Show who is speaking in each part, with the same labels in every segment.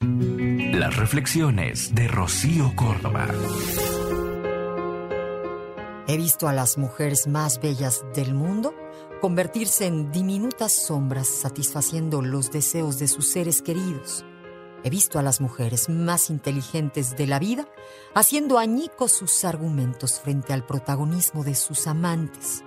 Speaker 1: Las reflexiones de Rocío Córdoba.
Speaker 2: He visto a las mujeres más bellas del mundo convertirse en diminutas sombras satisfaciendo los deseos de sus seres queridos. He visto a las mujeres más inteligentes de la vida haciendo añicos sus argumentos frente al protagonismo de sus amantes.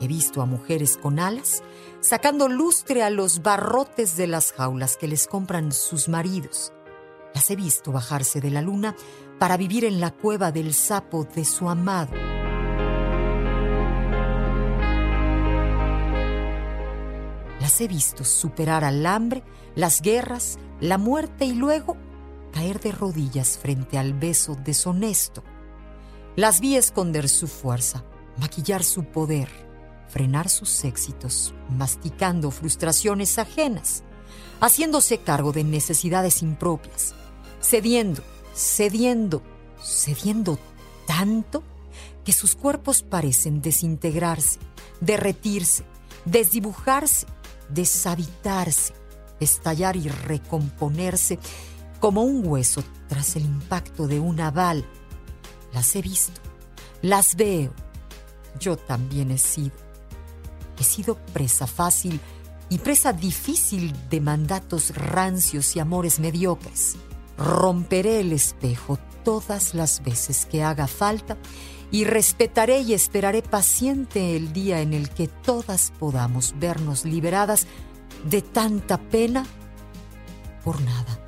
Speaker 2: He visto a mujeres con alas sacando lustre a los barrotes de las jaulas que les compran sus maridos. Las he visto bajarse de la luna para vivir en la cueva del sapo de su amado. Las he visto superar al hambre, las guerras, la muerte y luego caer de rodillas frente al beso deshonesto. Las vi esconder su fuerza, maquillar su poder, frenar sus éxitos, masticando frustraciones ajenas, haciéndose cargo de necesidades impropias, cediendo, cediendo, cediendo tanto que sus cuerpos parecen desintegrarse, derretirse, desdibujarse, deshabitarse, estallar y recomponerse como un hueso tras el impacto de una bala. Las he visto, las veo. Yo también he sido. He sido presa fácil y presa difícil de mandatos rancios y amores mediocres. Romperé el espejo todas las veces que haga falta y respetaré y esperaré paciente el día en el que todas podamos vernos liberadas de tanta pena por nada.